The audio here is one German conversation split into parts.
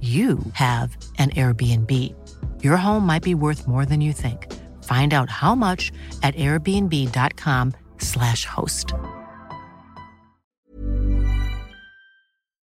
you have an Airbnb. Your home might be worth more than you think. Find out how much at airbnb.com/slash host.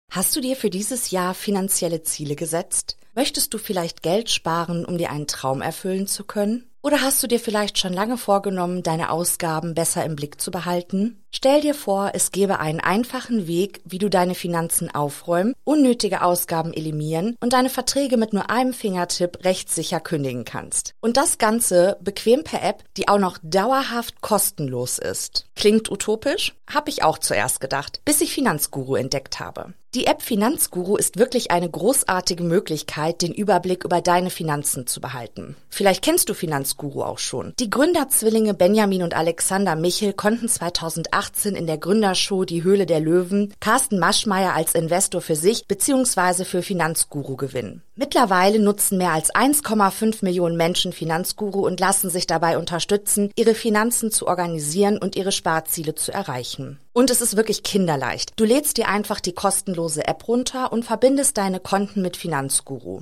Hast du dir für dieses Jahr finanzielle Ziele gesetzt? Möchtest du vielleicht Geld sparen, um dir einen Traum erfüllen zu können? Oder hast du dir vielleicht schon lange vorgenommen, deine Ausgaben besser im Blick zu behalten? Stell dir vor, es gäbe einen einfachen Weg, wie du deine Finanzen aufräumen, unnötige Ausgaben eliminieren und deine Verträge mit nur einem Fingertipp rechtssicher kündigen kannst. Und das Ganze bequem per App, die auch noch dauerhaft kostenlos ist. Klingt utopisch? Hab ich auch zuerst gedacht, bis ich Finanzguru entdeckt habe. Die App Finanzguru ist wirklich eine großartige Möglichkeit, den Überblick über deine Finanzen zu behalten. Vielleicht kennst du Finanzguru auch schon. Die Gründerzwillinge Benjamin und Alexander Michel konnten 2018 in der Gründershow Die Höhle der Löwen Carsten Maschmeyer als Investor für sich bzw. für Finanzguru gewinnen. Mittlerweile nutzen mehr als 1,5 Millionen Menschen Finanzguru und lassen sich dabei unterstützen, ihre Finanzen zu organisieren und ihre Sparziele zu erreichen. Und es ist wirklich kinderleicht. Du lädst dir einfach die kostenlose App runter und verbindest deine Konten mit Finanzguru.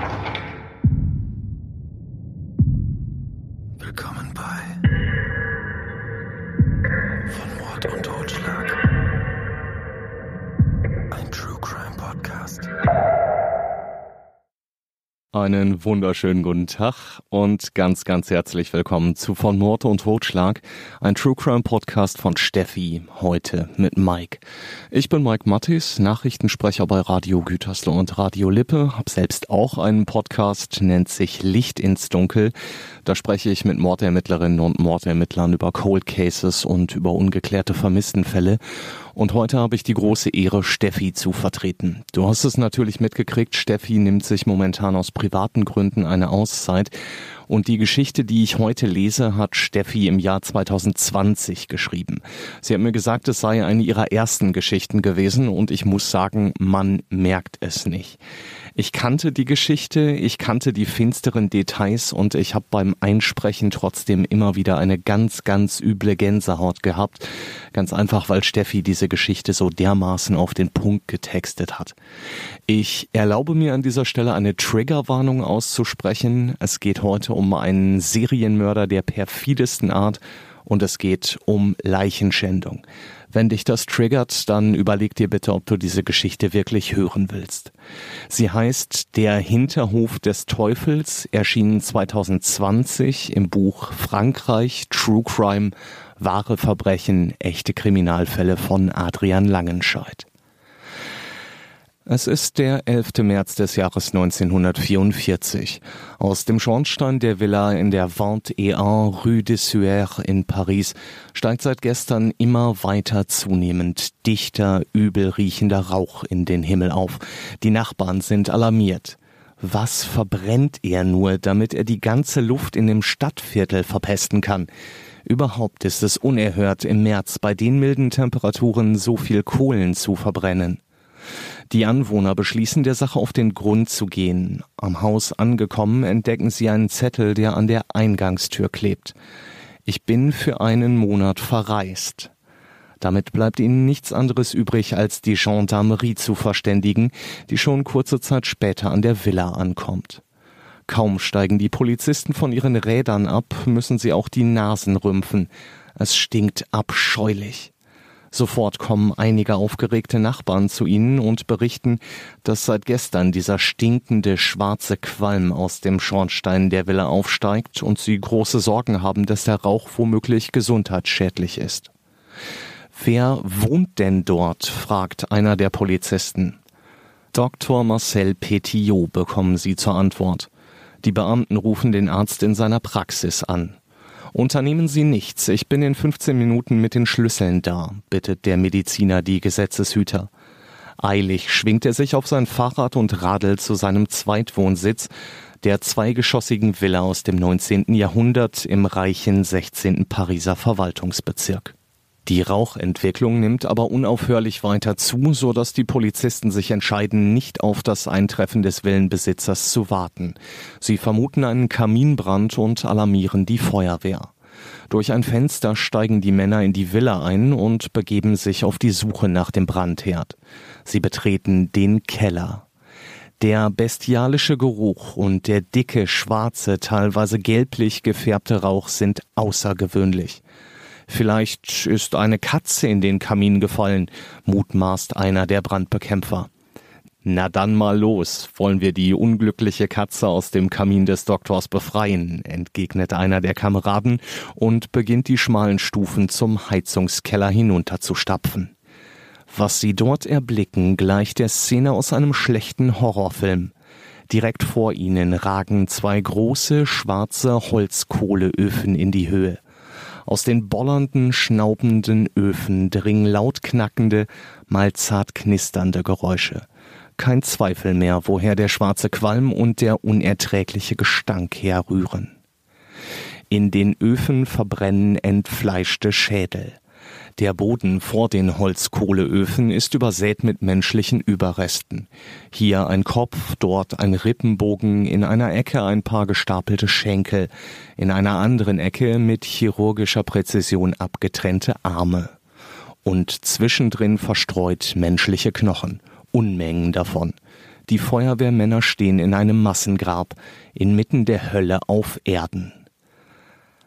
Einen wunderschönen guten Tag und ganz, ganz herzlich willkommen zu Von Mord und Totschlag, ein True Crime Podcast von Steffi, heute mit Mike. Ich bin Mike Mattis, Nachrichtensprecher bei Radio Gütersloh und Radio Lippe, hab selbst auch einen Podcast, nennt sich Licht ins Dunkel. Da spreche ich mit Mordermittlerinnen und Mordermittlern über Cold Cases und über ungeklärte Vermisstenfälle. Und heute habe ich die große Ehre, Steffi zu vertreten. Du hast es natürlich mitgekriegt, Steffi nimmt sich momentan aus privaten Gründen eine Auszeit. Und die Geschichte, die ich heute lese, hat Steffi im Jahr 2020 geschrieben. Sie hat mir gesagt, es sei eine ihrer ersten Geschichten gewesen und ich muss sagen, man merkt es nicht. Ich kannte die Geschichte, ich kannte die finsteren Details und ich habe beim Einsprechen trotzdem immer wieder eine ganz, ganz üble Gänsehaut gehabt. Ganz einfach, weil Steffi diese Geschichte so dermaßen auf den Punkt getextet hat. Ich erlaube mir an dieser Stelle eine Triggerwarnung auszusprechen. Es geht heute einen Serienmörder der perfidesten Art und es geht um Leichenschändung. Wenn dich das triggert, dann überleg dir bitte, ob du diese Geschichte wirklich hören willst. Sie heißt Der Hinterhof des Teufels, erschienen 2020 im Buch Frankreich True Crime, wahre Verbrechen, echte Kriminalfälle von Adrian Langenscheidt. Es ist der 11. März des Jahres 1944. Aus dem Schornstein der Villa in der Vente et en Rue des Sueurs in Paris steigt seit gestern immer weiter zunehmend dichter, übel riechender Rauch in den Himmel auf. Die Nachbarn sind alarmiert. Was verbrennt er nur, damit er die ganze Luft in dem Stadtviertel verpesten kann? Überhaupt ist es unerhört, im März bei den milden Temperaturen so viel Kohlen zu verbrennen. Die Anwohner beschließen, der Sache auf den Grund zu gehen. Am Haus angekommen entdecken sie einen Zettel, der an der Eingangstür klebt. Ich bin für einen Monat verreist. Damit bleibt ihnen nichts anderes übrig, als die Gendarmerie zu verständigen, die schon kurze Zeit später an der Villa ankommt. Kaum steigen die Polizisten von ihren Rädern ab, müssen sie auch die Nasen rümpfen. Es stinkt abscheulich. Sofort kommen einige aufgeregte Nachbarn zu ihnen und berichten, dass seit gestern dieser stinkende schwarze Qualm aus dem Schornstein der Villa aufsteigt und sie große Sorgen haben, dass der Rauch womöglich gesundheitsschädlich ist. Wer wohnt denn dort? fragt einer der Polizisten. Dr. Marcel Petillot bekommen sie zur Antwort. Die Beamten rufen den Arzt in seiner Praxis an. Unternehmen Sie nichts, ich bin in 15 Minuten mit den Schlüsseln da, bittet der Mediziner die Gesetzeshüter. Eilig schwingt er sich auf sein Fahrrad und radelt zu seinem Zweitwohnsitz, der zweigeschossigen Villa aus dem 19. Jahrhundert im reichen 16. Pariser Verwaltungsbezirk. Die Rauchentwicklung nimmt aber unaufhörlich weiter zu, so dass die Polizisten sich entscheiden, nicht auf das Eintreffen des Villenbesitzers zu warten. Sie vermuten einen Kaminbrand und alarmieren die Feuerwehr. Durch ein Fenster steigen die Männer in die Villa ein und begeben sich auf die Suche nach dem Brandherd. Sie betreten den Keller. Der bestialische Geruch und der dicke, schwarze, teilweise gelblich gefärbte Rauch sind außergewöhnlich. Vielleicht ist eine Katze in den Kamin gefallen, mutmaßt einer der Brandbekämpfer. Na dann mal los, wollen wir die unglückliche Katze aus dem Kamin des Doktors befreien, entgegnet einer der Kameraden und beginnt die schmalen Stufen zum Heizungskeller hinunterzustapfen. Was sie dort erblicken, gleicht der Szene aus einem schlechten Horrorfilm. Direkt vor ihnen ragen zwei große schwarze Holzkohleöfen in die Höhe. Aus den bollernden, schnaubenden Öfen dringen laut knackende, mal zart knisternde Geräusche. Kein Zweifel mehr, woher der schwarze Qualm und der unerträgliche Gestank herrühren. In den Öfen verbrennen entfleischte Schädel. Der Boden vor den Holzkohleöfen ist übersät mit menschlichen Überresten. Hier ein Kopf, dort ein Rippenbogen, in einer Ecke ein paar gestapelte Schenkel, in einer anderen Ecke mit chirurgischer Präzision abgetrennte Arme. Und zwischendrin verstreut menschliche Knochen, Unmengen davon. Die Feuerwehrmänner stehen in einem Massengrab, inmitten der Hölle auf Erden.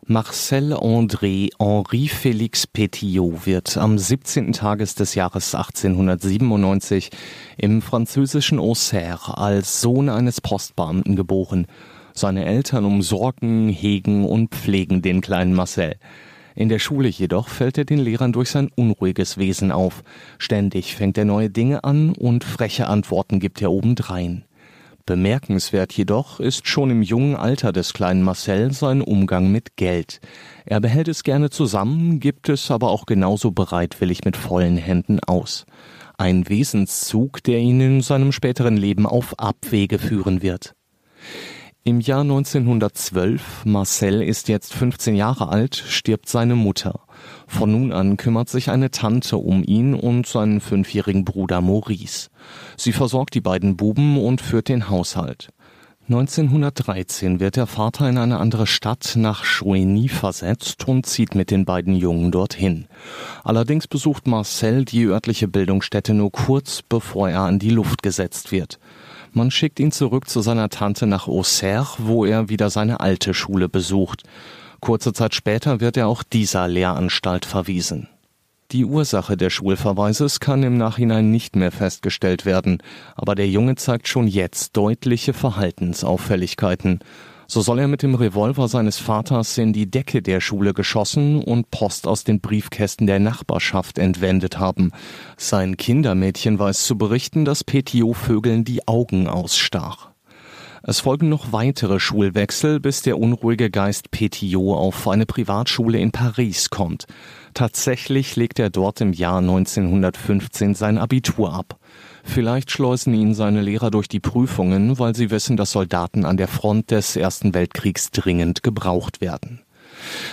Marcel André Henri Félix Pétillot wird am 17. Tages des Jahres 1897 im französischen Auxerre als Sohn eines Postbeamten geboren. Seine Eltern umsorgen, hegen und pflegen den kleinen Marcel. In der Schule jedoch fällt er den Lehrern durch sein unruhiges Wesen auf. Ständig fängt er neue Dinge an und freche Antworten gibt er obendrein. Bemerkenswert jedoch ist schon im jungen Alter des kleinen Marcel sein Umgang mit Geld. Er behält es gerne zusammen, gibt es aber auch genauso bereitwillig mit vollen Händen aus. Ein Wesenszug, der ihn in seinem späteren Leben auf Abwege führen wird. Im Jahr 1912, Marcel ist jetzt 15 Jahre alt, stirbt seine Mutter. Von nun an kümmert sich eine Tante um ihn und seinen fünfjährigen Bruder Maurice. Sie versorgt die beiden Buben und führt den Haushalt. 1913 wird der Vater in eine andere Stadt nach Chouigny versetzt und zieht mit den beiden Jungen dorthin. Allerdings besucht Marcel die örtliche Bildungsstätte nur kurz, bevor er an die Luft gesetzt wird. Man schickt ihn zurück zu seiner Tante nach Auxerre, wo er wieder seine alte Schule besucht. Kurze Zeit später wird er auch dieser Lehranstalt verwiesen. Die Ursache des Schulverweises kann im Nachhinein nicht mehr festgestellt werden, aber der Junge zeigt schon jetzt deutliche Verhaltensauffälligkeiten. So soll er mit dem Revolver seines Vaters in die Decke der Schule geschossen und Post aus den Briefkästen der Nachbarschaft entwendet haben. Sein Kindermädchen weiß zu berichten, dass Petiot Vögeln die Augen ausstach. Es folgen noch weitere Schulwechsel, bis der unruhige Geist Petiot auf eine Privatschule in Paris kommt. Tatsächlich legt er dort im Jahr 1915 sein Abitur ab. Vielleicht schleusen ihn seine Lehrer durch die Prüfungen, weil sie wissen, dass Soldaten an der Front des Ersten Weltkriegs dringend gebraucht werden.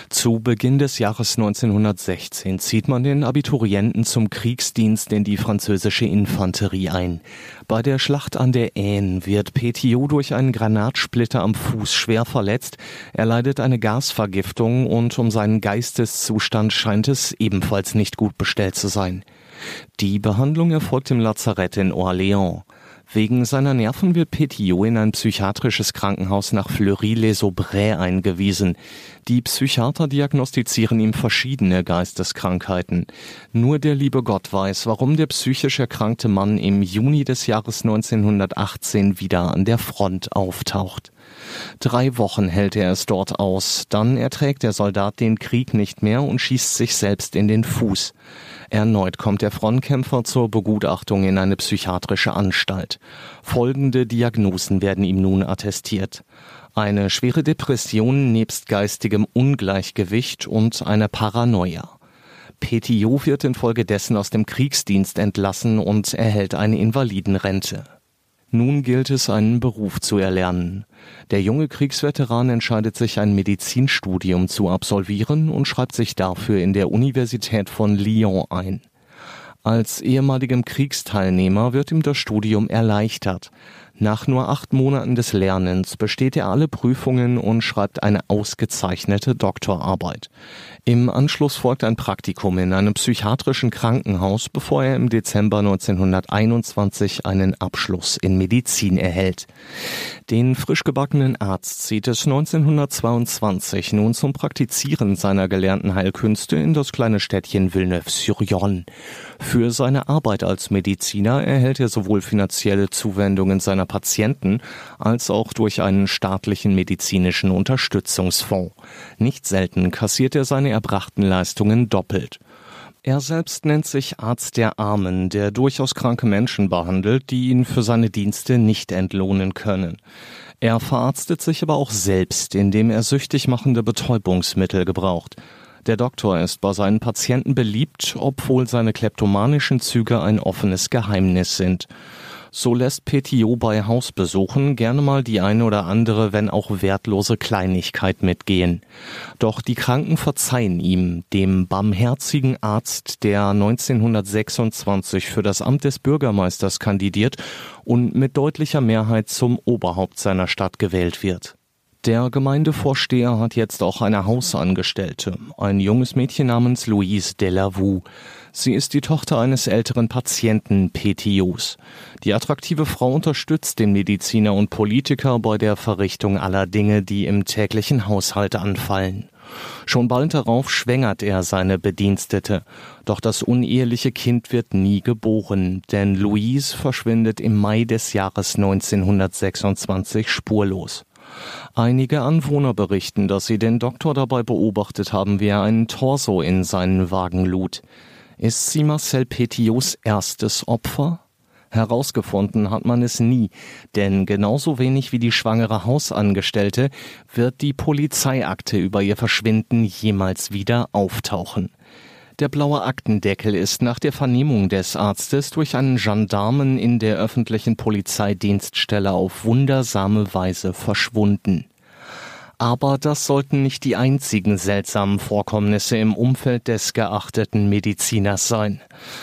Zu Beginn des Jahres 1916 zieht man den Abiturienten zum Kriegsdienst in die französische Infanterie ein. Bei der Schlacht an der Aisne wird Petiot durch einen Granatsplitter am Fuß schwer verletzt. Er leidet eine Gasvergiftung und um seinen Geisteszustand scheint es ebenfalls nicht gut bestellt zu sein. Die Behandlung erfolgt im Lazarett in Orléans. Wegen seiner Nerven wird Petiot in ein psychiatrisches Krankenhaus nach Fleury-les-Aubrais eingewiesen. Die Psychiater diagnostizieren ihm verschiedene Geisteskrankheiten. Nur der liebe Gott weiß, warum der psychisch erkrankte Mann im Juni des Jahres 1918 wieder an der Front auftaucht. Drei Wochen hält er es dort aus, dann erträgt der Soldat den Krieg nicht mehr und schießt sich selbst in den Fuß. Erneut kommt der Frontkämpfer zur Begutachtung in eine psychiatrische Anstalt. Folgende Diagnosen werden ihm nun attestiert. Eine schwere Depression nebst geistigem Ungleichgewicht und eine Paranoia. Petiot wird infolgedessen aus dem Kriegsdienst entlassen und erhält eine Invalidenrente. Nun gilt es, einen Beruf zu erlernen. Der junge Kriegsveteran entscheidet sich, ein Medizinstudium zu absolvieren und schreibt sich dafür in der Universität von Lyon ein. Als ehemaligem Kriegsteilnehmer wird ihm das Studium erleichtert. Nach nur acht Monaten des Lernens besteht er alle Prüfungen und schreibt eine ausgezeichnete Doktorarbeit. Im Anschluss folgt ein Praktikum in einem psychiatrischen Krankenhaus, bevor er im Dezember 1921 einen Abschluss in Medizin erhält. Den frisch gebackenen Arzt zieht es 1922 nun zum Praktizieren seiner gelernten Heilkünste in das kleine Städtchen Villeneuve-sur-Yonne. Für seine Arbeit als Mediziner erhält er sowohl finanzielle Zuwendungen seiner Patienten als auch durch einen staatlichen medizinischen Unterstützungsfonds. Nicht selten kassiert er seine erbrachten Leistungen doppelt. Er selbst nennt sich Arzt der Armen, der durchaus kranke Menschen behandelt, die ihn für seine Dienste nicht entlohnen können. Er verarztet sich aber auch selbst, indem er süchtig machende Betäubungsmittel gebraucht. Der Doktor ist bei seinen Patienten beliebt, obwohl seine kleptomanischen Züge ein offenes Geheimnis sind. So lässt Petiot bei Hausbesuchen gerne mal die eine oder andere, wenn auch wertlose Kleinigkeit mitgehen. Doch die Kranken verzeihen ihm, dem barmherzigen Arzt, der 1926 für das Amt des Bürgermeisters kandidiert und mit deutlicher Mehrheit zum Oberhaupt seiner Stadt gewählt wird. Der Gemeindevorsteher hat jetzt auch eine Hausangestellte, ein junges Mädchen namens Louise Delavou. Sie ist die Tochter eines älteren Patienten Petiots. Die attraktive Frau unterstützt den Mediziner und Politiker bei der Verrichtung aller Dinge, die im täglichen Haushalt anfallen. Schon bald darauf schwängert er seine Bedienstete. Doch das uneheliche Kind wird nie geboren, denn Louise verschwindet im Mai des Jahres 1926 spurlos. Einige Anwohner berichten, dass sie den Doktor dabei beobachtet haben, wie er einen Torso in seinen Wagen lud. Ist sie Marcel Petiots erstes Opfer? Herausgefunden hat man es nie, denn genauso wenig wie die schwangere Hausangestellte wird die Polizeiakte über ihr Verschwinden jemals wieder auftauchen. Der blaue Aktendeckel ist nach der Vernehmung des Arztes durch einen Gendarmen in der öffentlichen Polizeidienststelle auf wundersame Weise verschwunden. Aber das sollten nicht die einzigen seltsamen Vorkommnisse im Umfeld des geachteten Mediziners sein.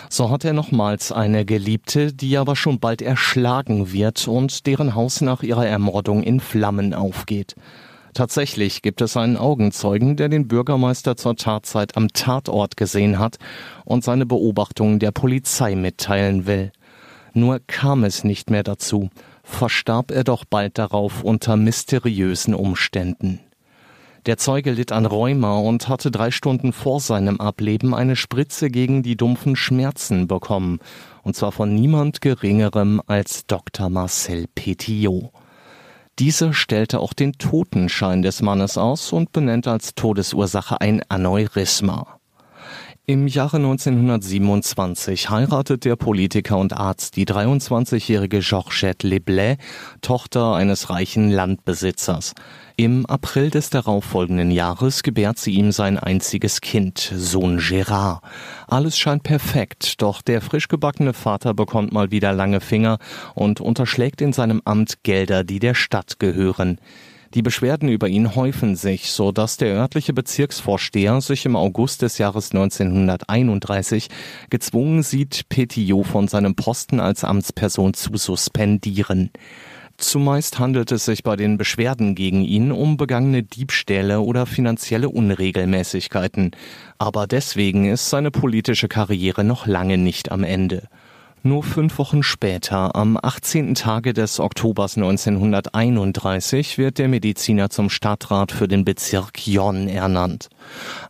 So hat er nochmals eine Geliebte, die aber schon bald erschlagen wird und deren Haus nach ihrer Ermordung in Flammen aufgeht. Tatsächlich gibt es einen Augenzeugen, der den Bürgermeister zur Tatzeit am Tatort gesehen hat und seine Beobachtungen der Polizei mitteilen will. Nur kam es nicht mehr dazu verstarb er doch bald darauf unter mysteriösen Umständen. Der Zeuge litt an Rheuma und hatte drei Stunden vor seinem Ableben eine Spritze gegen die dumpfen Schmerzen bekommen. Und zwar von niemand Geringerem als Dr. Marcel Petiot. Dieser stellte auch den Totenschein des Mannes aus und benennt als Todesursache ein Aneurysma. Im Jahre 1927 heiratet der Politiker und Arzt die 23-jährige Georgette Leblay, Tochter eines reichen Landbesitzers. Im April des darauffolgenden Jahres gebärt sie ihm sein einziges Kind, Sohn Gérard. Alles scheint perfekt, doch der frisch gebackene Vater bekommt mal wieder lange Finger und unterschlägt in seinem Amt Gelder, die der Stadt gehören. Die Beschwerden über ihn häufen sich, so dass der örtliche Bezirksvorsteher sich im August des Jahres 1931 gezwungen sieht, Petiot von seinem Posten als Amtsperson zu suspendieren. Zumeist handelt es sich bei den Beschwerden gegen ihn um begangene Diebstähle oder finanzielle Unregelmäßigkeiten. Aber deswegen ist seine politische Karriere noch lange nicht am Ende. Nur fünf Wochen später, am 18. Tage des Oktobers 1931, wird der Mediziner zum Stadtrat für den Bezirk Jon ernannt.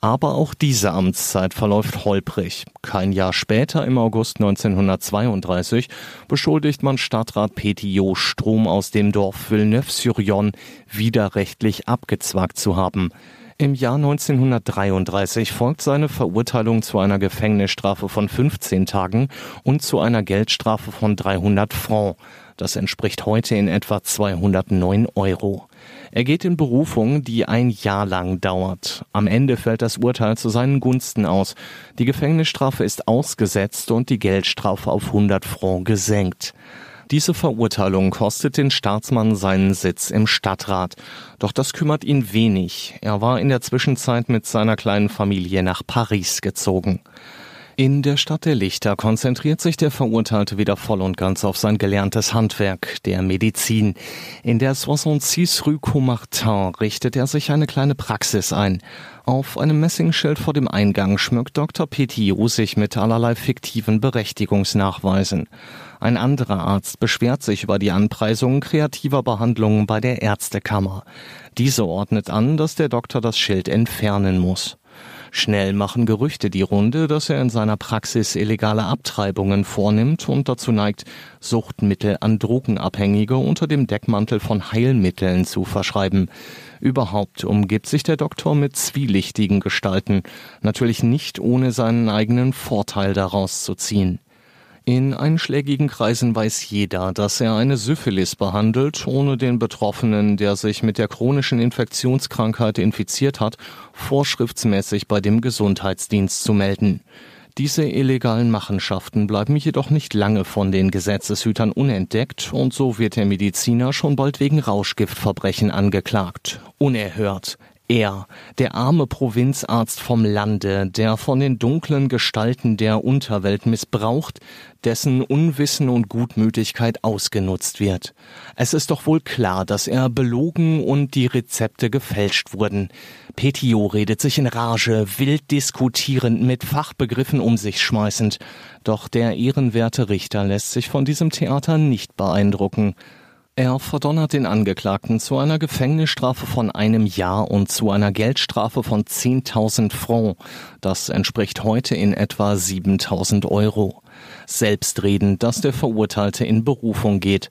Aber auch diese Amtszeit verläuft holprig. Kein Jahr später, im August 1932, beschuldigt man Stadtrat Petiot, Strom aus dem Dorf Villeneuve-sur-Yonne widerrechtlich abgezwackt zu haben. Im Jahr 1933 folgt seine Verurteilung zu einer Gefängnisstrafe von 15 Tagen und zu einer Geldstrafe von 300 Francs. Das entspricht heute in etwa 209 Euro. Er geht in Berufung, die ein Jahr lang dauert. Am Ende fällt das Urteil zu seinen Gunsten aus. Die Gefängnisstrafe ist ausgesetzt und die Geldstrafe auf 100 Francs gesenkt. Diese Verurteilung kostet den Staatsmann seinen Sitz im Stadtrat. Doch das kümmert ihn wenig. Er war in der Zwischenzeit mit seiner kleinen Familie nach Paris gezogen. In der Stadt der Lichter konzentriert sich der Verurteilte wieder voll und ganz auf sein gelerntes Handwerk, der Medizin. In der 66 Rue Comartin richtet er sich eine kleine Praxis ein. Auf einem Messingschild vor dem Eingang schmückt Dr. Petiot sich mit allerlei fiktiven Berechtigungsnachweisen. Ein anderer Arzt beschwert sich über die Anpreisung kreativer Behandlungen bei der Ärztekammer. Diese ordnet an, dass der Doktor das Schild entfernen muss. Schnell machen Gerüchte die Runde, dass er in seiner Praxis illegale Abtreibungen vornimmt und dazu neigt, Suchtmittel an Drogenabhängige unter dem Deckmantel von Heilmitteln zu verschreiben. Überhaupt umgibt sich der Doktor mit zwielichtigen Gestalten, natürlich nicht ohne seinen eigenen Vorteil daraus zu ziehen. In einschlägigen Kreisen weiß jeder, dass er eine Syphilis behandelt, ohne den Betroffenen, der sich mit der chronischen Infektionskrankheit infiziert hat, vorschriftsmäßig bei dem Gesundheitsdienst zu melden. Diese illegalen Machenschaften bleiben jedoch nicht lange von den Gesetzeshütern unentdeckt und so wird der Mediziner schon bald wegen Rauschgiftverbrechen angeklagt. Unerhört. Er, der arme Provinzarzt vom Lande, der von den dunklen Gestalten der Unterwelt missbraucht, dessen Unwissen und Gutmütigkeit ausgenutzt wird. Es ist doch wohl klar, dass er belogen und die Rezepte gefälscht wurden. Petiot redet sich in Rage, wild diskutierend, mit Fachbegriffen um sich schmeißend. Doch der ehrenwerte Richter lässt sich von diesem Theater nicht beeindrucken. Er verdonnert den Angeklagten zu einer Gefängnisstrafe von einem Jahr und zu einer Geldstrafe von 10.000 Francs. Das entspricht heute in etwa 7.000 Euro. Selbstredend, dass der Verurteilte in Berufung geht.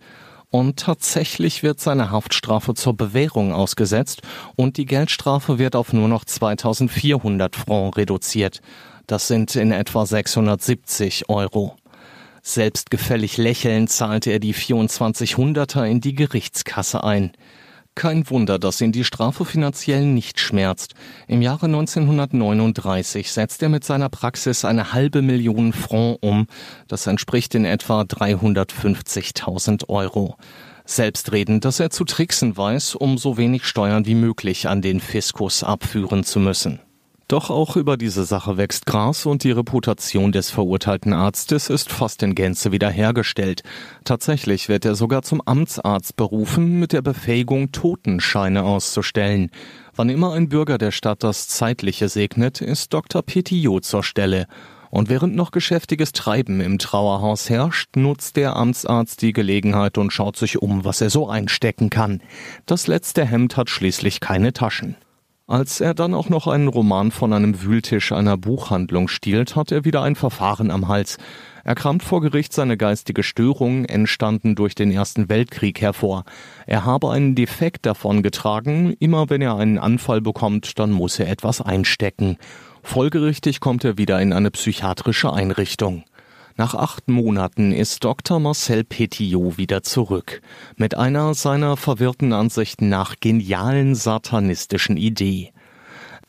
Und tatsächlich wird seine Haftstrafe zur Bewährung ausgesetzt und die Geldstrafe wird auf nur noch 2400 Francs reduziert. Das sind in etwa 670 Euro. Selbstgefällig lächelnd zahlte er die 2400er in die Gerichtskasse ein. Kein Wunder, dass ihn die Strafe finanziell nicht schmerzt. Im Jahre 1939 setzt er mit seiner Praxis eine halbe Million Franc um. Das entspricht in etwa 350.000 Euro. Selbstredend, dass er zu tricksen weiß, um so wenig Steuern wie möglich an den Fiskus abführen zu müssen. Doch auch über diese Sache wächst Gras und die Reputation des verurteilten Arztes ist fast in Gänze wiederhergestellt. Tatsächlich wird er sogar zum Amtsarzt berufen, mit der Befähigung, Totenscheine auszustellen. Wann immer ein Bürger der Stadt das Zeitliche segnet, ist Dr. Petiot zur Stelle. Und während noch geschäftiges Treiben im Trauerhaus herrscht, nutzt der Amtsarzt die Gelegenheit und schaut sich um, was er so einstecken kann. Das letzte Hemd hat schließlich keine Taschen. Als er dann auch noch einen Roman von einem Wühltisch einer Buchhandlung stiehlt, hat er wieder ein Verfahren am Hals. Er kramt vor Gericht seine geistige Störung, entstanden durch den Ersten Weltkrieg, hervor. Er habe einen Defekt davongetragen, immer wenn er einen Anfall bekommt, dann muss er etwas einstecken. Folgerichtig kommt er wieder in eine psychiatrische Einrichtung. Nach acht Monaten ist Dr. Marcel Petiot wieder zurück. Mit einer seiner verwirrten Ansichten nach genialen satanistischen Idee.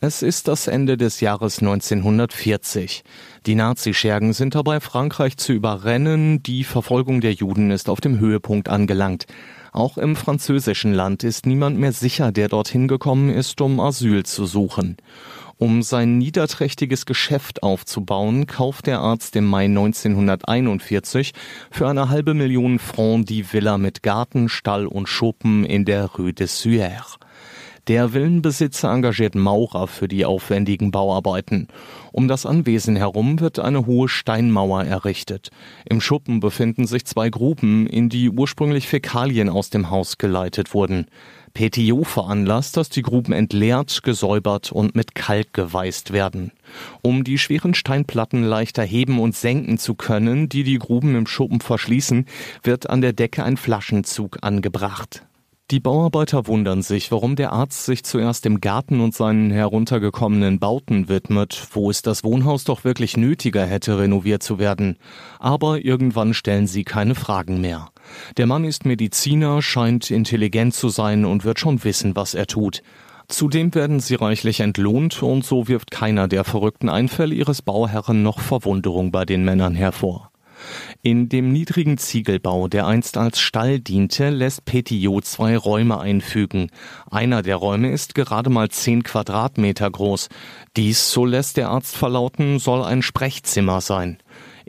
Es ist das Ende des Jahres 1940. Die Nazischergen sind dabei, Frankreich zu überrennen. Die Verfolgung der Juden ist auf dem Höhepunkt angelangt. Auch im französischen Land ist niemand mehr sicher, der dorthin gekommen ist, um Asyl zu suchen. Um sein niederträchtiges Geschäft aufzubauen, kauft der Arzt im Mai 1941 für eine halbe Million Francs die Villa mit Garten, Stall und Schuppen in der Rue des Suères. Der Villenbesitzer engagiert Maurer für die aufwendigen Bauarbeiten. Um das Anwesen herum wird eine hohe Steinmauer errichtet. Im Schuppen befinden sich zwei Gruben, in die ursprünglich Fäkalien aus dem Haus geleitet wurden. Petiot veranlasst, dass die Gruben entleert, gesäubert und mit Kalk geweißt werden. Um die schweren Steinplatten leichter heben und senken zu können, die die Gruben im Schuppen verschließen, wird an der Decke ein Flaschenzug angebracht. Die Bauarbeiter wundern sich, warum der Arzt sich zuerst dem Garten und seinen heruntergekommenen Bauten widmet, wo es das Wohnhaus doch wirklich nötiger hätte, renoviert zu werden. Aber irgendwann stellen sie keine Fragen mehr. Der Mann ist Mediziner, scheint intelligent zu sein und wird schon wissen, was er tut. Zudem werden sie reichlich entlohnt und so wirft keiner der verrückten Einfälle ihres Bauherren noch Verwunderung bei den Männern hervor. In dem niedrigen Ziegelbau, der einst als Stall diente, lässt Petiot zwei Räume einfügen. Einer der Räume ist gerade mal zehn Quadratmeter groß. Dies, so lässt der Arzt verlauten, soll ein Sprechzimmer sein.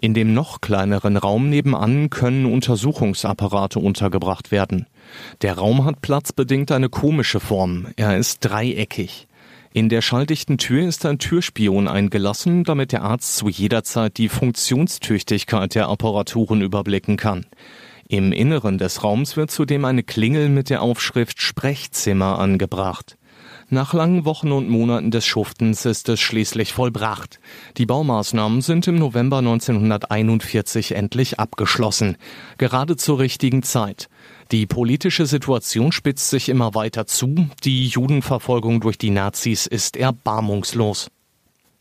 In dem noch kleineren Raum nebenan können Untersuchungsapparate untergebracht werden. Der Raum hat platzbedingt eine komische Form. Er ist dreieckig. In der schalldichten Tür ist ein Türspion eingelassen, damit der Arzt zu jeder Zeit die Funktionstüchtigkeit der Apparaturen überblicken kann. Im Inneren des Raums wird zudem eine Klingel mit der Aufschrift Sprechzimmer angebracht. Nach langen Wochen und Monaten des Schuftens ist es schließlich vollbracht. Die Baumaßnahmen sind im November 1941 endlich abgeschlossen. Gerade zur richtigen Zeit. Die politische Situation spitzt sich immer weiter zu. Die Judenverfolgung durch die Nazis ist erbarmungslos.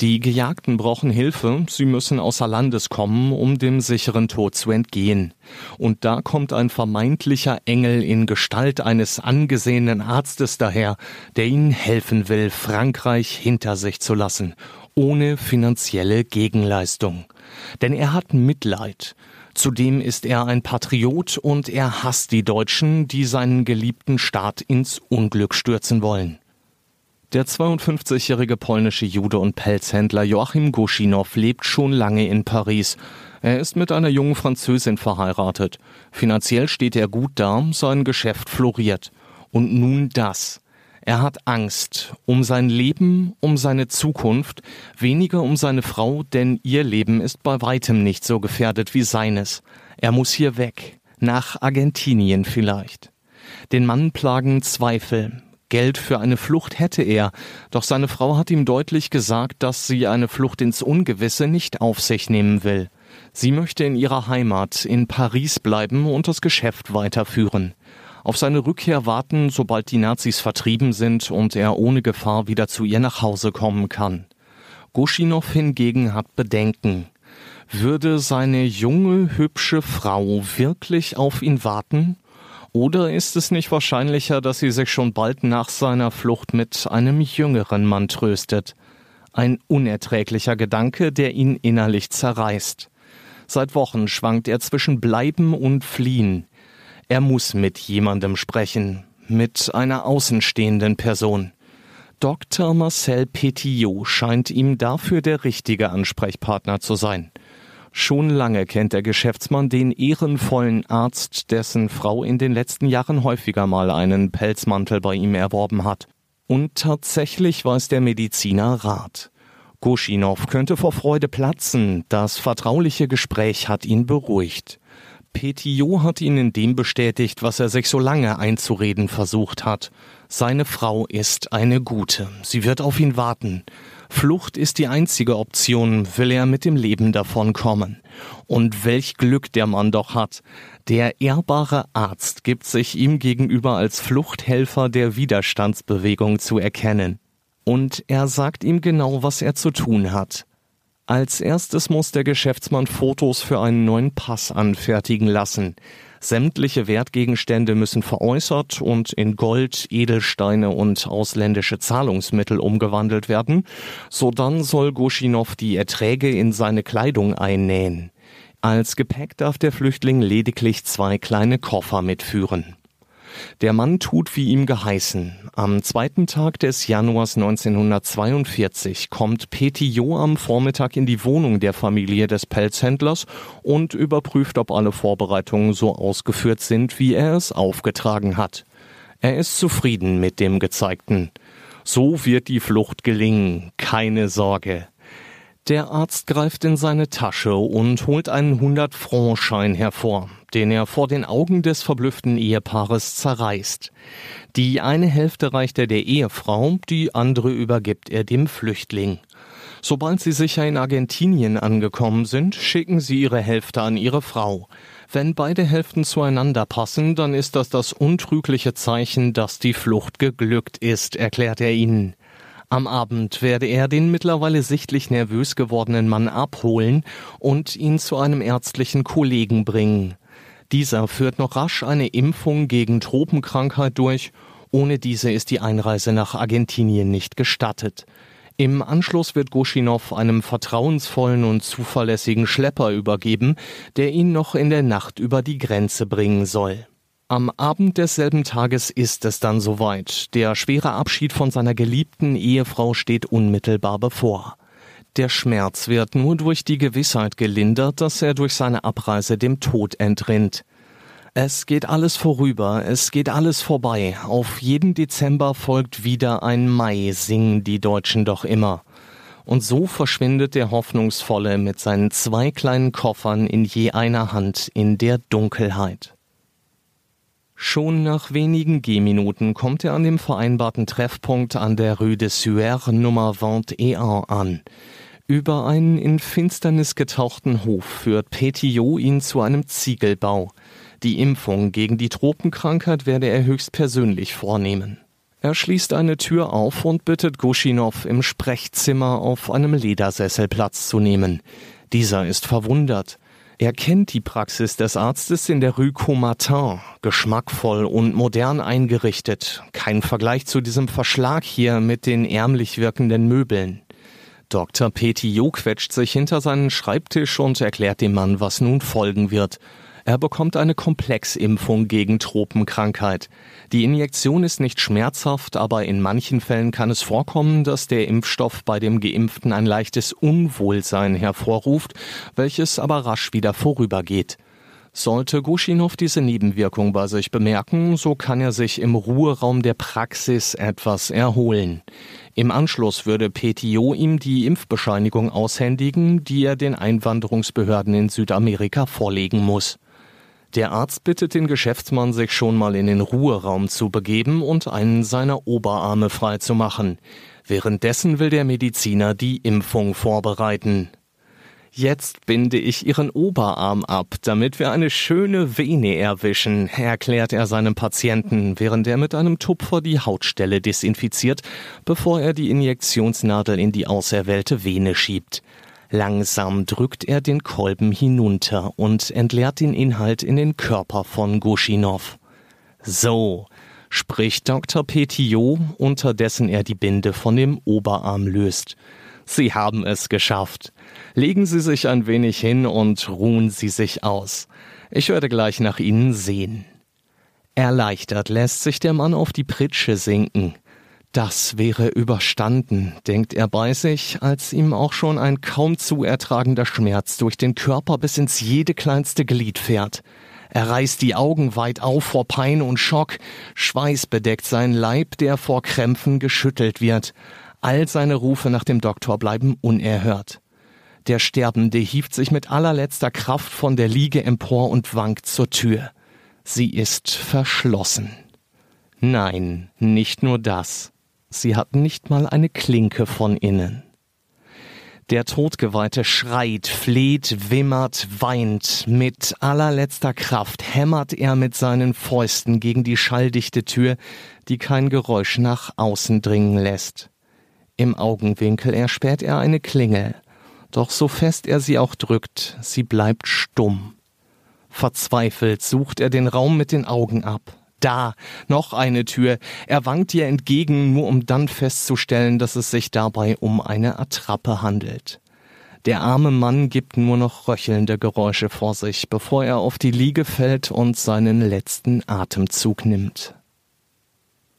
Die Gejagten brauchen Hilfe, sie müssen außer Landes kommen, um dem sicheren Tod zu entgehen. Und da kommt ein vermeintlicher Engel in Gestalt eines angesehenen Arztes daher, der ihnen helfen will, Frankreich hinter sich zu lassen, ohne finanzielle Gegenleistung. Denn er hat Mitleid. Zudem ist er ein Patriot und er hasst die Deutschen, die seinen geliebten Staat ins Unglück stürzen wollen. Der 52-jährige polnische Jude und Pelzhändler Joachim Guschinow lebt schon lange in Paris. Er ist mit einer jungen Französin verheiratet. Finanziell steht er gut da, sein Geschäft floriert. Und nun das. Er hat Angst um sein Leben, um seine Zukunft, weniger um seine Frau, denn ihr Leben ist bei weitem nicht so gefährdet wie seines. Er muss hier weg, nach Argentinien vielleicht. Den Mann plagen Zweifel. Geld für eine Flucht hätte er, doch seine Frau hat ihm deutlich gesagt, dass sie eine Flucht ins Ungewisse nicht auf sich nehmen will. Sie möchte in ihrer Heimat in Paris bleiben und das Geschäft weiterführen. Auf seine Rückkehr warten, sobald die Nazis vertrieben sind und er ohne Gefahr wieder zu ihr nach Hause kommen kann. Guschinow hingegen hat Bedenken. Würde seine junge, hübsche Frau wirklich auf ihn warten? Oder ist es nicht wahrscheinlicher, dass sie sich schon bald nach seiner Flucht mit einem jüngeren Mann tröstet? Ein unerträglicher Gedanke, der ihn innerlich zerreißt. Seit Wochen schwankt er zwischen Bleiben und Fliehen. Er muss mit jemandem sprechen, mit einer außenstehenden Person. Dr. Marcel Petiot scheint ihm dafür der richtige Ansprechpartner zu sein. Schon lange kennt der Geschäftsmann den ehrenvollen Arzt, dessen Frau in den letzten Jahren häufiger mal einen Pelzmantel bei ihm erworben hat. Und tatsächlich weiß der Mediziner Rat. Guschinow könnte vor Freude platzen, das vertrauliche Gespräch hat ihn beruhigt. Petiot hat ihn in dem bestätigt, was er sich so lange einzureden versucht hat. Seine Frau ist eine gute. Sie wird auf ihn warten. Flucht ist die einzige Option, will er mit dem Leben davonkommen. Und welch Glück der Mann doch hat. Der ehrbare Arzt gibt sich ihm gegenüber als Fluchthelfer der Widerstandsbewegung zu erkennen. Und er sagt ihm genau, was er zu tun hat. Als erstes muss der Geschäftsmann Fotos für einen neuen Pass anfertigen lassen. Sämtliche Wertgegenstände müssen veräußert und in Gold, Edelsteine und ausländische Zahlungsmittel umgewandelt werden. Sodann soll Guschinow die Erträge in seine Kleidung einnähen. Als Gepäck darf der Flüchtling lediglich zwei kleine Koffer mitführen. Der Mann tut wie ihm geheißen. Am zweiten Tag des Januars 1942 kommt Petillot am Vormittag in die Wohnung der Familie des Pelzhändlers und überprüft, ob alle Vorbereitungen so ausgeführt sind, wie er es aufgetragen hat. Er ist zufrieden mit dem Gezeigten. So wird die Flucht gelingen, keine Sorge. Der Arzt greift in seine Tasche und holt einen 100-Franc-Schein hervor, den er vor den Augen des verblüfften Ehepaares zerreißt. Die eine Hälfte reicht er der Ehefrau, die andere übergibt er dem Flüchtling. Sobald sie sicher in Argentinien angekommen sind, schicken sie ihre Hälfte an ihre Frau. Wenn beide Hälften zueinander passen, dann ist das das untrügliche Zeichen, dass die Flucht geglückt ist, erklärt er ihnen. Am Abend werde er den mittlerweile sichtlich nervös gewordenen Mann abholen und ihn zu einem ärztlichen Kollegen bringen. Dieser führt noch rasch eine Impfung gegen Tropenkrankheit durch. Ohne diese ist die Einreise nach Argentinien nicht gestattet. Im Anschluss wird Guschinow einem vertrauensvollen und zuverlässigen Schlepper übergeben, der ihn noch in der Nacht über die Grenze bringen soll. Am Abend desselben Tages ist es dann soweit. Der schwere Abschied von seiner geliebten Ehefrau steht unmittelbar bevor. Der Schmerz wird nur durch die Gewissheit gelindert, dass er durch seine Abreise dem Tod entrinnt. Es geht alles vorüber, es geht alles vorbei. Auf jeden Dezember folgt wieder ein Mai, singen die Deutschen doch immer. Und so verschwindet der Hoffnungsvolle mit seinen zwei kleinen Koffern in je einer Hand in der Dunkelheit. Schon nach wenigen Gehminuten kommt er an dem vereinbarten Treffpunkt an der Rue de Suer Nummer 21 an. Über einen in Finsternis getauchten Hof führt Petillot ihn zu einem Ziegelbau. Die Impfung gegen die Tropenkrankheit werde er höchstpersönlich vornehmen. Er schließt eine Tür auf und bittet Guschinow im Sprechzimmer auf einem Ledersessel Platz zu nehmen. Dieser ist verwundert. Er kennt die Praxis des Arztes in der Rue Comartin, geschmackvoll und modern eingerichtet. Kein Vergleich zu diesem Verschlag hier mit den ärmlich wirkenden Möbeln. Dr. Petillot quetscht sich hinter seinen Schreibtisch und erklärt dem Mann, was nun folgen wird. Er bekommt eine Kompleximpfung gegen Tropenkrankheit. Die Injektion ist nicht schmerzhaft, aber in manchen Fällen kann es vorkommen, dass der Impfstoff bei dem Geimpften ein leichtes Unwohlsein hervorruft, welches aber rasch wieder vorübergeht. Sollte Guschinow diese Nebenwirkung bei sich bemerken, so kann er sich im Ruheraum der Praxis etwas erholen. Im Anschluss würde Petio ihm die Impfbescheinigung aushändigen, die er den Einwanderungsbehörden in Südamerika vorlegen muss. Der Arzt bittet den Geschäftsmann, sich schon mal in den Ruheraum zu begeben und einen seiner Oberarme freizumachen. Währenddessen will der Mediziner die Impfung vorbereiten. Jetzt binde ich Ihren Oberarm ab, damit wir eine schöne Vene erwischen, erklärt er seinem Patienten, während er mit einem Tupfer die Hautstelle desinfiziert, bevor er die Injektionsnadel in die auserwählte Vene schiebt. Langsam drückt er den Kolben hinunter und entleert den Inhalt in den Körper von Guschinow. So, spricht Dr. Petillot, unterdessen er die Binde von dem Oberarm löst. Sie haben es geschafft. Legen Sie sich ein wenig hin und ruhen Sie sich aus. Ich werde gleich nach Ihnen sehen. Erleichtert lässt sich der Mann auf die Pritsche sinken. Das wäre überstanden, denkt er bei sich, als ihm auch schon ein kaum zu ertragender Schmerz durch den Körper bis ins jede kleinste Glied fährt. Er reißt die Augen weit auf vor Pein und Schock, Schweiß bedeckt seinen Leib, der vor Krämpfen geschüttelt wird. All seine Rufe nach dem Doktor bleiben unerhört. Der Sterbende hieft sich mit allerletzter Kraft von der Liege empor und wankt zur Tür. Sie ist verschlossen. Nein, nicht nur das. Sie hatten nicht mal eine Klinke von innen. Der Todgeweihte schreit, fleht, wimmert, weint. Mit allerletzter Kraft hämmert er mit seinen Fäusten gegen die schalldichte Tür, die kein Geräusch nach außen dringen lässt. Im Augenwinkel erspäht er eine Klingel. Doch so fest er sie auch drückt, sie bleibt stumm. Verzweifelt sucht er den Raum mit den Augen ab. Da, noch eine Tür. Er wankt ihr entgegen, nur um dann festzustellen, dass es sich dabei um eine Attrappe handelt. Der arme Mann gibt nur noch röchelnde Geräusche vor sich, bevor er auf die Liege fällt und seinen letzten Atemzug nimmt.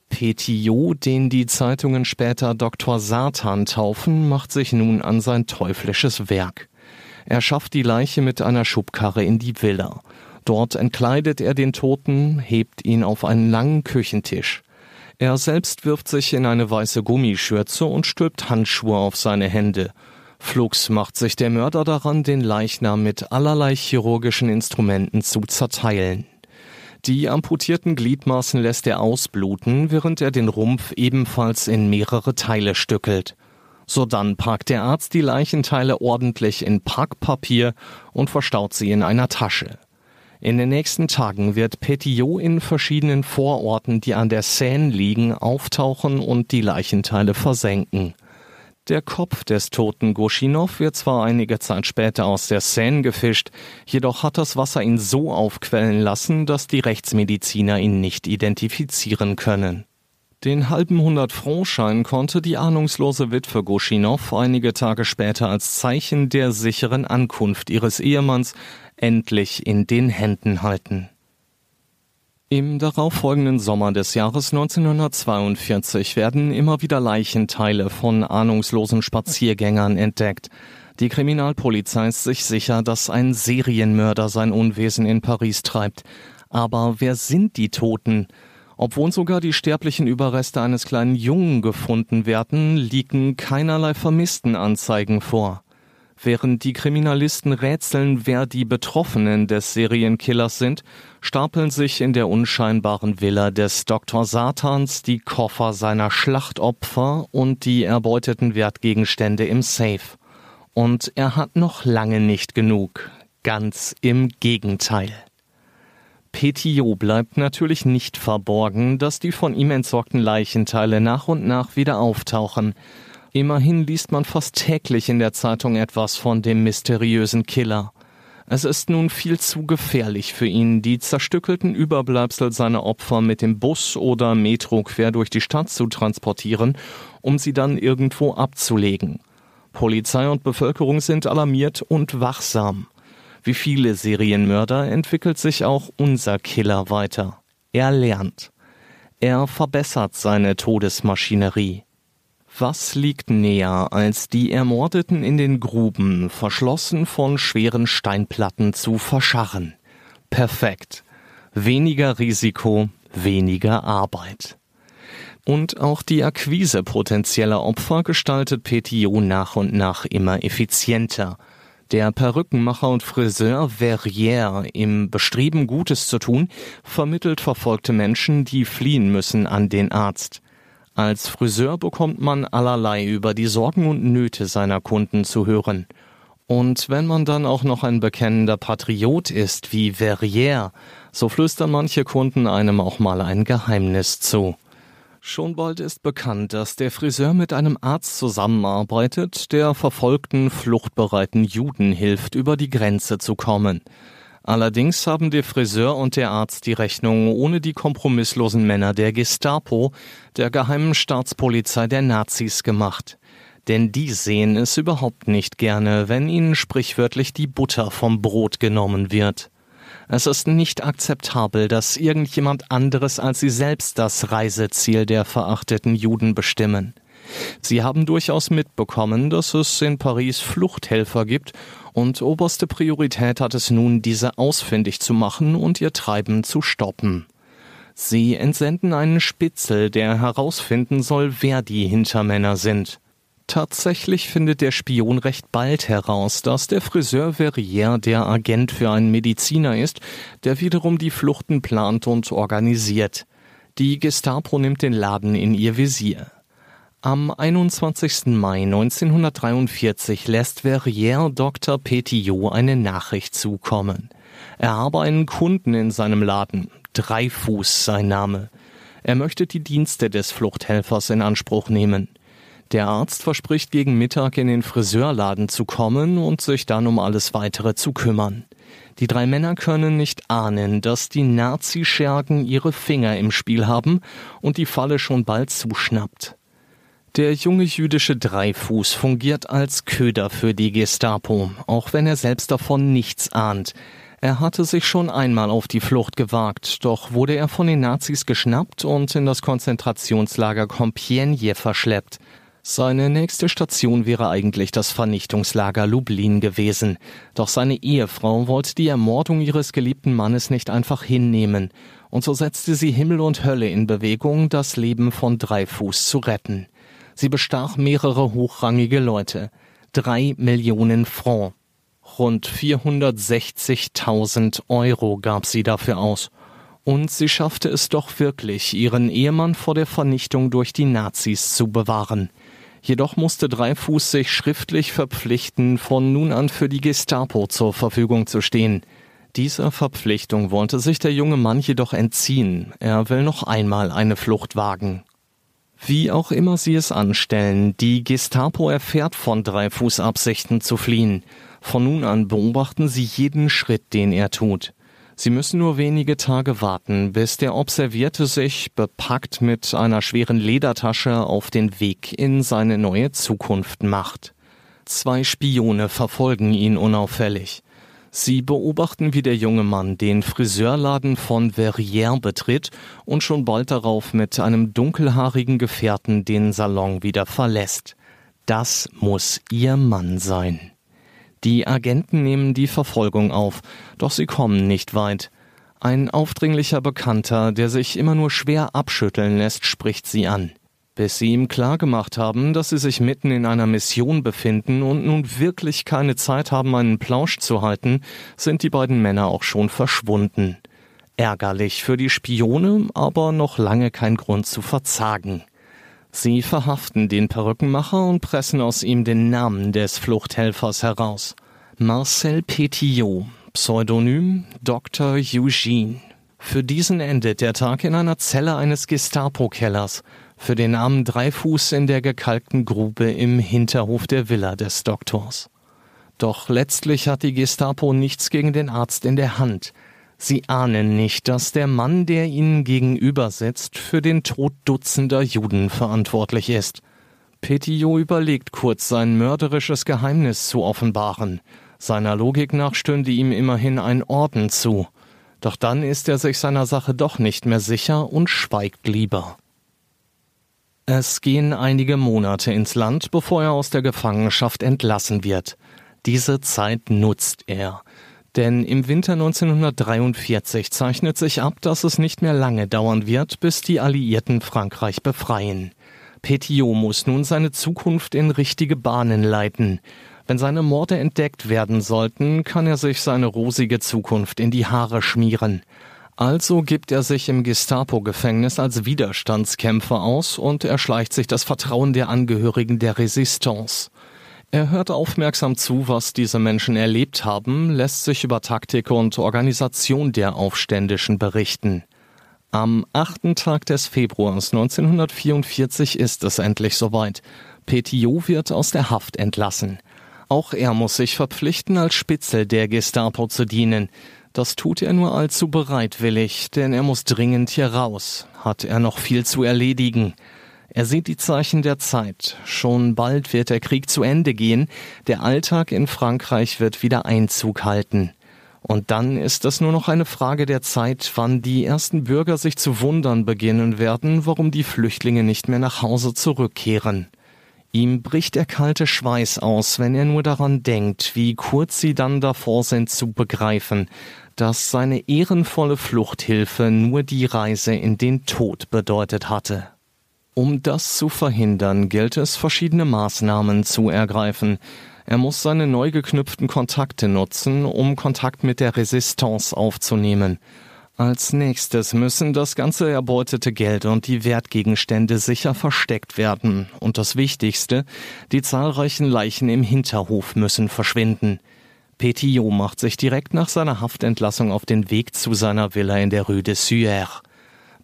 Petiot, den die Zeitungen später Dr. Satan taufen, macht sich nun an sein teuflisches Werk. Er schafft die Leiche mit einer Schubkarre in die Villa. Dort entkleidet er den Toten, hebt ihn auf einen langen Küchentisch. Er selbst wirft sich in eine weiße Gummischürze und stülpt Handschuhe auf seine Hände. Flugs macht sich der Mörder daran, den Leichnam mit allerlei chirurgischen Instrumenten zu zerteilen. Die amputierten Gliedmaßen lässt er ausbluten, während er den Rumpf ebenfalls in mehrere Teile stückelt. Sodann packt der Arzt die Leichenteile ordentlich in Packpapier und verstaut sie in einer Tasche. In den nächsten Tagen wird Petiot in verschiedenen Vororten, die an der Seine liegen, auftauchen und die Leichenteile versenken. Der Kopf des toten Goschinow wird zwar einige Zeit später aus der Seine gefischt, jedoch hat das Wasser ihn so aufquellen lassen, dass die Rechtsmediziner ihn nicht identifizieren können. Den halben Hundert-Franc-Schein konnte die ahnungslose Witwe Goschinow einige Tage später als Zeichen der sicheren Ankunft ihres Ehemanns endlich in den Händen halten. Im darauffolgenden Sommer des Jahres 1942 werden immer wieder Leichenteile von ahnungslosen Spaziergängern entdeckt. Die Kriminalpolizei ist sich sicher, dass ein Serienmörder sein Unwesen in Paris treibt. Aber wer sind die Toten? Obwohl sogar die sterblichen Überreste eines kleinen Jungen gefunden werden, liegen keinerlei Vermisstenanzeigen vor. Während die Kriminalisten rätseln, wer die Betroffenen des Serienkillers sind, stapeln sich in der unscheinbaren Villa des Dr. Satans die Koffer seiner Schlachtopfer und die erbeuteten Wertgegenstände im Safe. Und er hat noch lange nicht genug. Ganz im Gegenteil. Petiot bleibt natürlich nicht verborgen, dass die von ihm entsorgten Leichenteile nach und nach wieder auftauchen. Immerhin liest man fast täglich in der Zeitung etwas von dem mysteriösen Killer. Es ist nun viel zu gefährlich für ihn, die zerstückelten Überbleibsel seiner Opfer mit dem Bus oder Metro quer durch die Stadt zu transportieren, um sie dann irgendwo abzulegen. Polizei und Bevölkerung sind alarmiert und wachsam. Wie viele Serienmörder entwickelt sich auch unser Killer weiter. Er lernt. Er verbessert seine Todesmaschinerie. Was liegt näher, als die Ermordeten in den Gruben, verschlossen von schweren Steinplatten, zu verscharren? Perfekt. Weniger Risiko, weniger Arbeit. Und auch die Akquise potenzieller Opfer gestaltet Petiot nach und nach immer effizienter. Der Perückenmacher und Friseur Verrières, im Bestreben Gutes zu tun, vermittelt verfolgte Menschen, die fliehen müssen, an den Arzt. Als Friseur bekommt man allerlei über die Sorgen und Nöte seiner Kunden zu hören. Und wenn man dann auch noch ein bekennender Patriot ist wie Verrières, so flüstern manche Kunden einem auch mal ein Geheimnis zu. Schon bald ist bekannt, dass der Friseur mit einem Arzt zusammenarbeitet, der verfolgten, fluchtbereiten Juden hilft, über die Grenze zu kommen. Allerdings haben der Friseur und der Arzt die Rechnung ohne die kompromisslosen Männer der Gestapo, der geheimen Staatspolizei der Nazis gemacht. Denn die sehen es überhaupt nicht gerne, wenn ihnen sprichwörtlich die Butter vom Brot genommen wird. Es ist nicht akzeptabel, dass irgendjemand anderes als sie selbst das Reiseziel der verachteten Juden bestimmen. Sie haben durchaus mitbekommen, dass es in Paris Fluchthelfer gibt und oberste Priorität hat es nun, diese ausfindig zu machen und ihr Treiben zu stoppen. Sie entsenden einen Spitzel, der herausfinden soll, wer die Hintermänner sind. Tatsächlich findet der Spion recht bald heraus, dass der Friseur Verrières der Agent für einen Mediziner ist, der wiederum die Fluchten plant und organisiert. Die Gestapo nimmt den Laden in ihr Visier. Am 21. Mai 1943 lässt Verrier Dr. Petillot eine Nachricht zukommen. Er habe einen Kunden in seinem Laden, Dreifuß sein Name. Er möchte die Dienste des Fluchthelfers in Anspruch nehmen. Der Arzt verspricht gegen Mittag in den Friseurladen zu kommen und sich dann um alles weitere zu kümmern. Die drei Männer können nicht ahnen, dass die Nazi-Schergen ihre Finger im Spiel haben und die Falle schon bald zuschnappt. Der junge jüdische Dreifuß fungiert als Köder für die Gestapo, auch wenn er selbst davon nichts ahnt. Er hatte sich schon einmal auf die Flucht gewagt, doch wurde er von den Nazis geschnappt und in das Konzentrationslager Compiègne verschleppt. Seine nächste Station wäre eigentlich das Vernichtungslager Lublin gewesen. Doch seine Ehefrau wollte die Ermordung ihres geliebten Mannes nicht einfach hinnehmen. Und so setzte sie Himmel und Hölle in Bewegung, das Leben von Dreifuß zu retten. Sie bestach mehrere hochrangige Leute. Drei Millionen Franc. Rund 460.000 Euro gab sie dafür aus. Und sie schaffte es doch wirklich, ihren Ehemann vor der Vernichtung durch die Nazis zu bewahren. Jedoch musste Dreifuß sich schriftlich verpflichten, von nun an für die Gestapo zur Verfügung zu stehen. Dieser Verpflichtung wollte sich der junge Mann jedoch entziehen. Er will noch einmal eine Flucht wagen. Wie auch immer sie es anstellen, die Gestapo erfährt von Dreifuß Absichten zu fliehen. Von nun an beobachten sie jeden Schritt, den er tut. Sie müssen nur wenige Tage warten, bis der Observierte sich, bepackt mit einer schweren Ledertasche, auf den Weg in seine neue Zukunft macht. Zwei Spione verfolgen ihn unauffällig. Sie beobachten, wie der junge Mann den Friseurladen von Verrières betritt und schon bald darauf mit einem dunkelhaarigen Gefährten den Salon wieder verlässt. Das muss ihr Mann sein. Die Agenten nehmen die Verfolgung auf, doch sie kommen nicht weit. Ein aufdringlicher Bekannter, der sich immer nur schwer abschütteln lässt, spricht sie an. Bis sie ihm klargemacht haben, dass sie sich mitten in einer Mission befinden und nun wirklich keine Zeit haben, einen Plausch zu halten, sind die beiden Männer auch schon verschwunden. Ärgerlich für die Spione, aber noch lange kein Grund zu verzagen. Sie verhaften den Perückenmacher und pressen aus ihm den Namen des Fluchthelfers heraus. Marcel Petillot, Pseudonym Dr. Eugene. Für diesen endet der Tag in einer Zelle eines Gestapo-Kellers, für den armen Dreifuß in der gekalkten Grube im Hinterhof der Villa des Doktors. Doch letztlich hat die Gestapo nichts gegen den Arzt in der Hand. Sie ahnen nicht, dass der Mann, der ihnen gegenüber sitzt, für den Tod Dutzender Juden verantwortlich ist. Petillot überlegt kurz, sein mörderisches Geheimnis zu offenbaren. Seiner Logik nach stünde ihm immerhin ein Orden zu. Doch dann ist er sich seiner Sache doch nicht mehr sicher und schweigt lieber. Es gehen einige Monate ins Land, bevor er aus der Gefangenschaft entlassen wird. Diese Zeit nutzt er. Denn im Winter 1943 zeichnet sich ab, dass es nicht mehr lange dauern wird, bis die Alliierten Frankreich befreien. Petiot muss nun seine Zukunft in richtige Bahnen leiten. Wenn seine Morde entdeckt werden sollten, kann er sich seine rosige Zukunft in die Haare schmieren. Also gibt er sich im Gestapo-Gefängnis als Widerstandskämpfer aus und erschleicht sich das Vertrauen der Angehörigen der Resistance. Er hört aufmerksam zu, was diese Menschen erlebt haben, lässt sich über Taktik und Organisation der Aufständischen berichten. Am achten Tag des Februars 1944 ist es endlich soweit. Petiot wird aus der Haft entlassen. Auch er muss sich verpflichten, als Spitzel der Gestapo zu dienen. Das tut er nur allzu bereitwillig, denn er muss dringend hier raus, hat er noch viel zu erledigen. Er sieht die Zeichen der Zeit. Schon bald wird der Krieg zu Ende gehen. Der Alltag in Frankreich wird wieder Einzug halten. Und dann ist es nur noch eine Frage der Zeit, wann die ersten Bürger sich zu wundern beginnen werden, warum die Flüchtlinge nicht mehr nach Hause zurückkehren. Ihm bricht der kalte Schweiß aus, wenn er nur daran denkt, wie kurz sie dann davor sind zu begreifen, dass seine ehrenvolle Fluchthilfe nur die Reise in den Tod bedeutet hatte. Um das zu verhindern, gilt es, verschiedene Maßnahmen zu ergreifen. Er muss seine neu geknüpften Kontakte nutzen, um Kontakt mit der Resistance aufzunehmen. Als nächstes müssen das ganze erbeutete Geld und die Wertgegenstände sicher versteckt werden. Und das Wichtigste, die zahlreichen Leichen im Hinterhof müssen verschwinden. Petillot macht sich direkt nach seiner Haftentlassung auf den Weg zu seiner Villa in der Rue de Suer.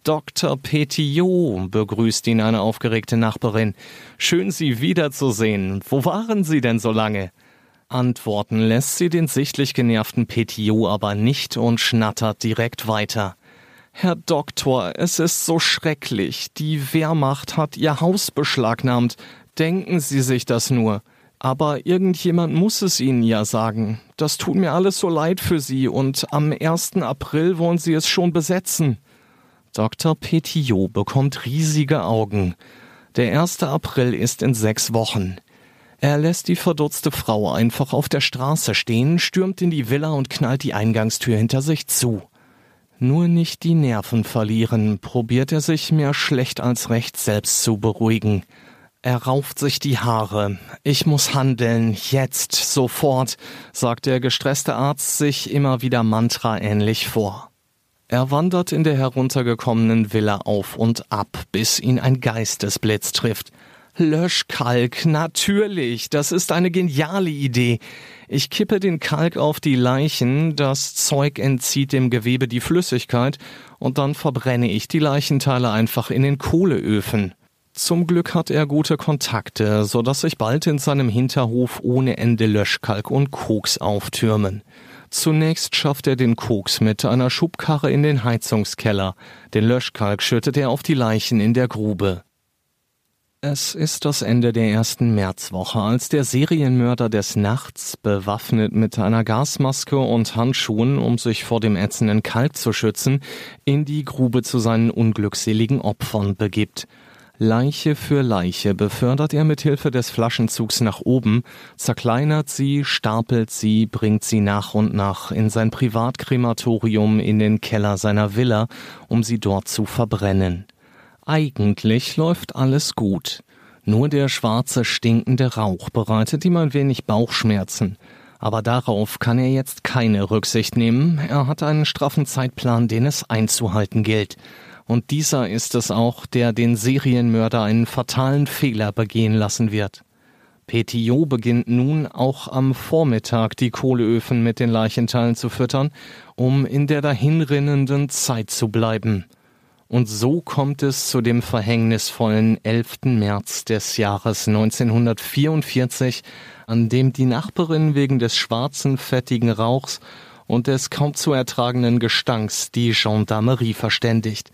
Dr. Petillot, begrüßt ihn eine aufgeregte Nachbarin. Schön, Sie wiederzusehen. Wo waren Sie denn so lange? Antworten lässt sie den sichtlich genervten Petillot aber nicht und schnattert direkt weiter. Herr Doktor, es ist so schrecklich. Die Wehrmacht hat Ihr Haus beschlagnahmt. Denken Sie sich das nur. Aber irgendjemand muss es Ihnen ja sagen. Das tut mir alles so leid für Sie und am 1. April wollen Sie es schon besetzen. Dr. Petillot bekommt riesige Augen. Der 1. April ist in sechs Wochen. Er lässt die verdutzte Frau einfach auf der Straße stehen, stürmt in die Villa und knallt die Eingangstür hinter sich zu. Nur nicht die Nerven verlieren, probiert er sich mehr schlecht als recht selbst zu beruhigen. Er rauft sich die Haare. Ich muss handeln, jetzt, sofort, sagt der gestresste Arzt sich immer wieder mantraähnlich vor. Er wandert in der heruntergekommenen Villa auf und ab, bis ihn ein Geistesblitz trifft. Löschkalk, natürlich, das ist eine geniale Idee. Ich kippe den Kalk auf die Leichen, das Zeug entzieht dem Gewebe die Flüssigkeit und dann verbrenne ich die Leichenteile einfach in den Kohleöfen. Zum Glück hat er gute Kontakte, so dass sich bald in seinem Hinterhof ohne Ende Löschkalk und Koks auftürmen. Zunächst schafft er den Koks mit einer Schubkarre in den Heizungskeller. Den Löschkalk schüttet er auf die Leichen in der Grube. Es ist das Ende der ersten Märzwoche, als der Serienmörder des Nachts, bewaffnet mit einer Gasmaske und Handschuhen, um sich vor dem ätzenden Kalk zu schützen, in die Grube zu seinen unglückseligen Opfern begibt. Leiche für Leiche befördert er mit Hilfe des Flaschenzugs nach oben, zerkleinert sie, stapelt sie, bringt sie nach und nach in sein Privatkrematorium in den Keller seiner Villa, um sie dort zu verbrennen. Eigentlich läuft alles gut. Nur der schwarze, stinkende Rauch bereitet ihm ein wenig Bauchschmerzen. Aber darauf kann er jetzt keine Rücksicht nehmen. Er hat einen straffen Zeitplan, den es einzuhalten gilt. Und dieser ist es auch, der den Serienmörder einen fatalen Fehler begehen lassen wird. Petillot beginnt nun auch am Vormittag die Kohleöfen mit den Leichenteilen zu füttern, um in der dahinrinnenden Zeit zu bleiben. Und so kommt es zu dem verhängnisvollen 11. März des Jahres 1944, an dem die Nachbarin wegen des schwarzen, fettigen Rauchs und des kaum zu ertragenden Gestanks die Gendarmerie verständigt.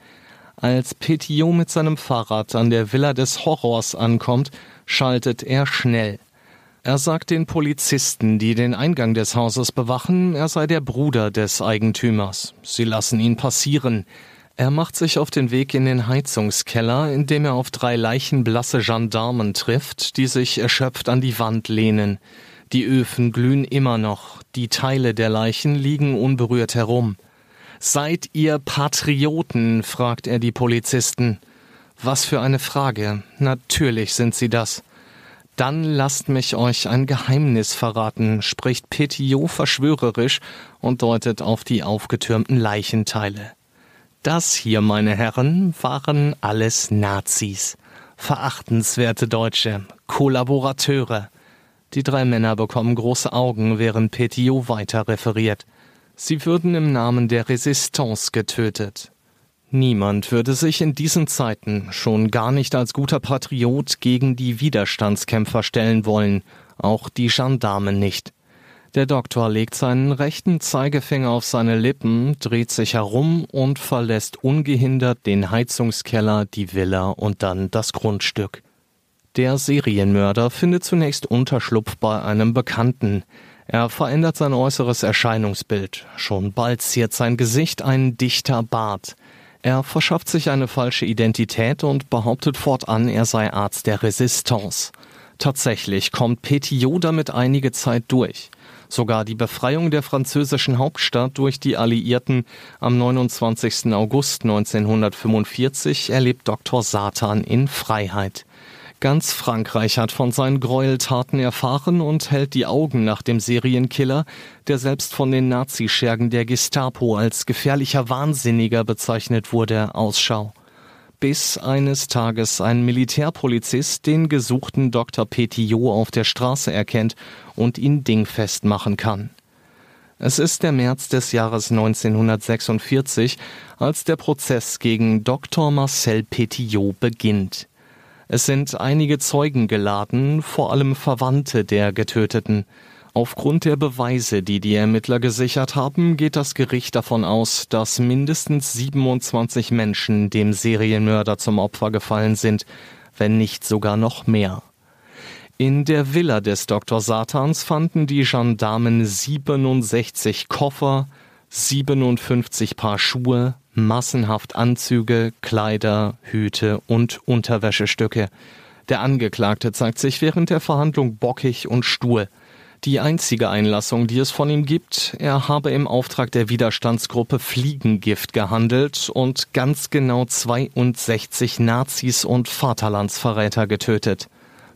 Als Petillot mit seinem Fahrrad an der Villa des Horrors ankommt, schaltet er schnell. Er sagt den Polizisten, die den Eingang des Hauses bewachen, er sei der Bruder des Eigentümers. Sie lassen ihn passieren. Er macht sich auf den Weg in den Heizungskeller, in dem er auf drei leichenblasse Gendarmen trifft, die sich erschöpft an die Wand lehnen. Die Öfen glühen immer noch, die Teile der Leichen liegen unberührt herum. Seid ihr Patrioten? fragt er die Polizisten. Was für eine Frage. Natürlich sind sie das. Dann lasst mich euch ein Geheimnis verraten, spricht Petillot verschwörerisch und deutet auf die aufgetürmten Leichenteile. Das hier, meine Herren, waren alles Nazis. Verachtenswerte Deutsche, Kollaborateure. Die drei Männer bekommen große Augen, während Petiot weiter referiert. Sie würden im Namen der Resistance getötet. Niemand würde sich in diesen Zeiten, schon gar nicht als guter Patriot, gegen die Widerstandskämpfer stellen wollen, auch die Gendarmen nicht. Der Doktor legt seinen rechten Zeigefinger auf seine Lippen, dreht sich herum und verlässt ungehindert den Heizungskeller, die Villa und dann das Grundstück. Der Serienmörder findet zunächst Unterschlupf bei einem Bekannten. Er verändert sein äußeres Erscheinungsbild. Schon bald ziert sein Gesicht ein dichter Bart. Er verschafft sich eine falsche Identität und behauptet fortan, er sei Arzt der Resistance. Tatsächlich kommt Petillot damit einige Zeit durch. Sogar die Befreiung der französischen Hauptstadt durch die Alliierten am 29. August 1945 erlebt Dr. Satan in Freiheit. Ganz Frankreich hat von seinen Gräueltaten erfahren und hält die Augen nach dem Serienkiller, der selbst von den Nazischergen der Gestapo als gefährlicher Wahnsinniger bezeichnet wurde, Ausschau. Bis eines Tages ein Militärpolizist den gesuchten Dr. Petillot auf der Straße erkennt und ihn dingfest machen kann. Es ist der März des Jahres 1946, als der Prozess gegen Dr. Marcel Petillot beginnt. Es sind einige Zeugen geladen, vor allem Verwandte der Getöteten. Aufgrund der Beweise, die die Ermittler gesichert haben, geht das Gericht davon aus, dass mindestens 27 Menschen dem Serienmörder zum Opfer gefallen sind, wenn nicht sogar noch mehr. In der Villa des Dr. Satans fanden die Gendarmen 67 Koffer, 57 Paar Schuhe, massenhaft Anzüge, Kleider, Hüte und Unterwäschestücke. Der Angeklagte zeigt sich während der Verhandlung bockig und stur. Die einzige Einlassung, die es von ihm gibt, er habe im Auftrag der Widerstandsgruppe Fliegengift gehandelt und ganz genau 62 Nazis und Vaterlandsverräter getötet.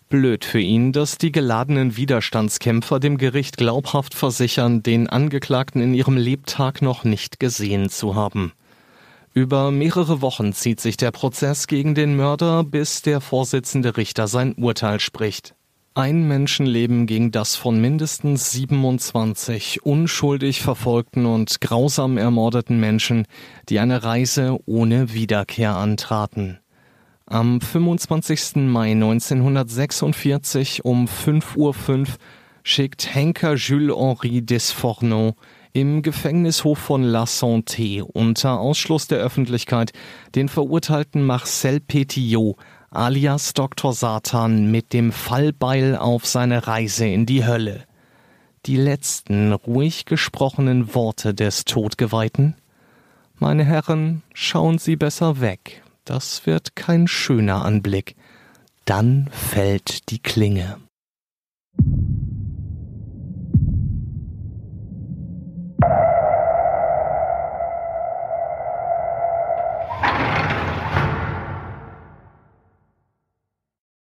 Blöd für ihn, dass die geladenen Widerstandskämpfer dem Gericht glaubhaft versichern, den Angeklagten in ihrem Lebtag noch nicht gesehen zu haben. Über mehrere Wochen zieht sich der Prozess gegen den Mörder, bis der Vorsitzende Richter sein Urteil spricht. Ein Menschenleben gegen das von mindestens 27 unschuldig verfolgten und grausam ermordeten Menschen, die eine Reise ohne Wiederkehr antraten. Am 25. Mai 1946 um 5.05 Uhr schickt Henker Jules-Henri Desfourneaux im Gefängnishof von La Santé unter Ausschluss der Öffentlichkeit den verurteilten Marcel Petillot alias Dr. Satan mit dem Fallbeil auf seine Reise in die Hölle. Die letzten ruhig gesprochenen Worte des Todgeweihten? Meine Herren, schauen Sie besser weg. Das wird kein schöner Anblick. Dann fällt die Klinge.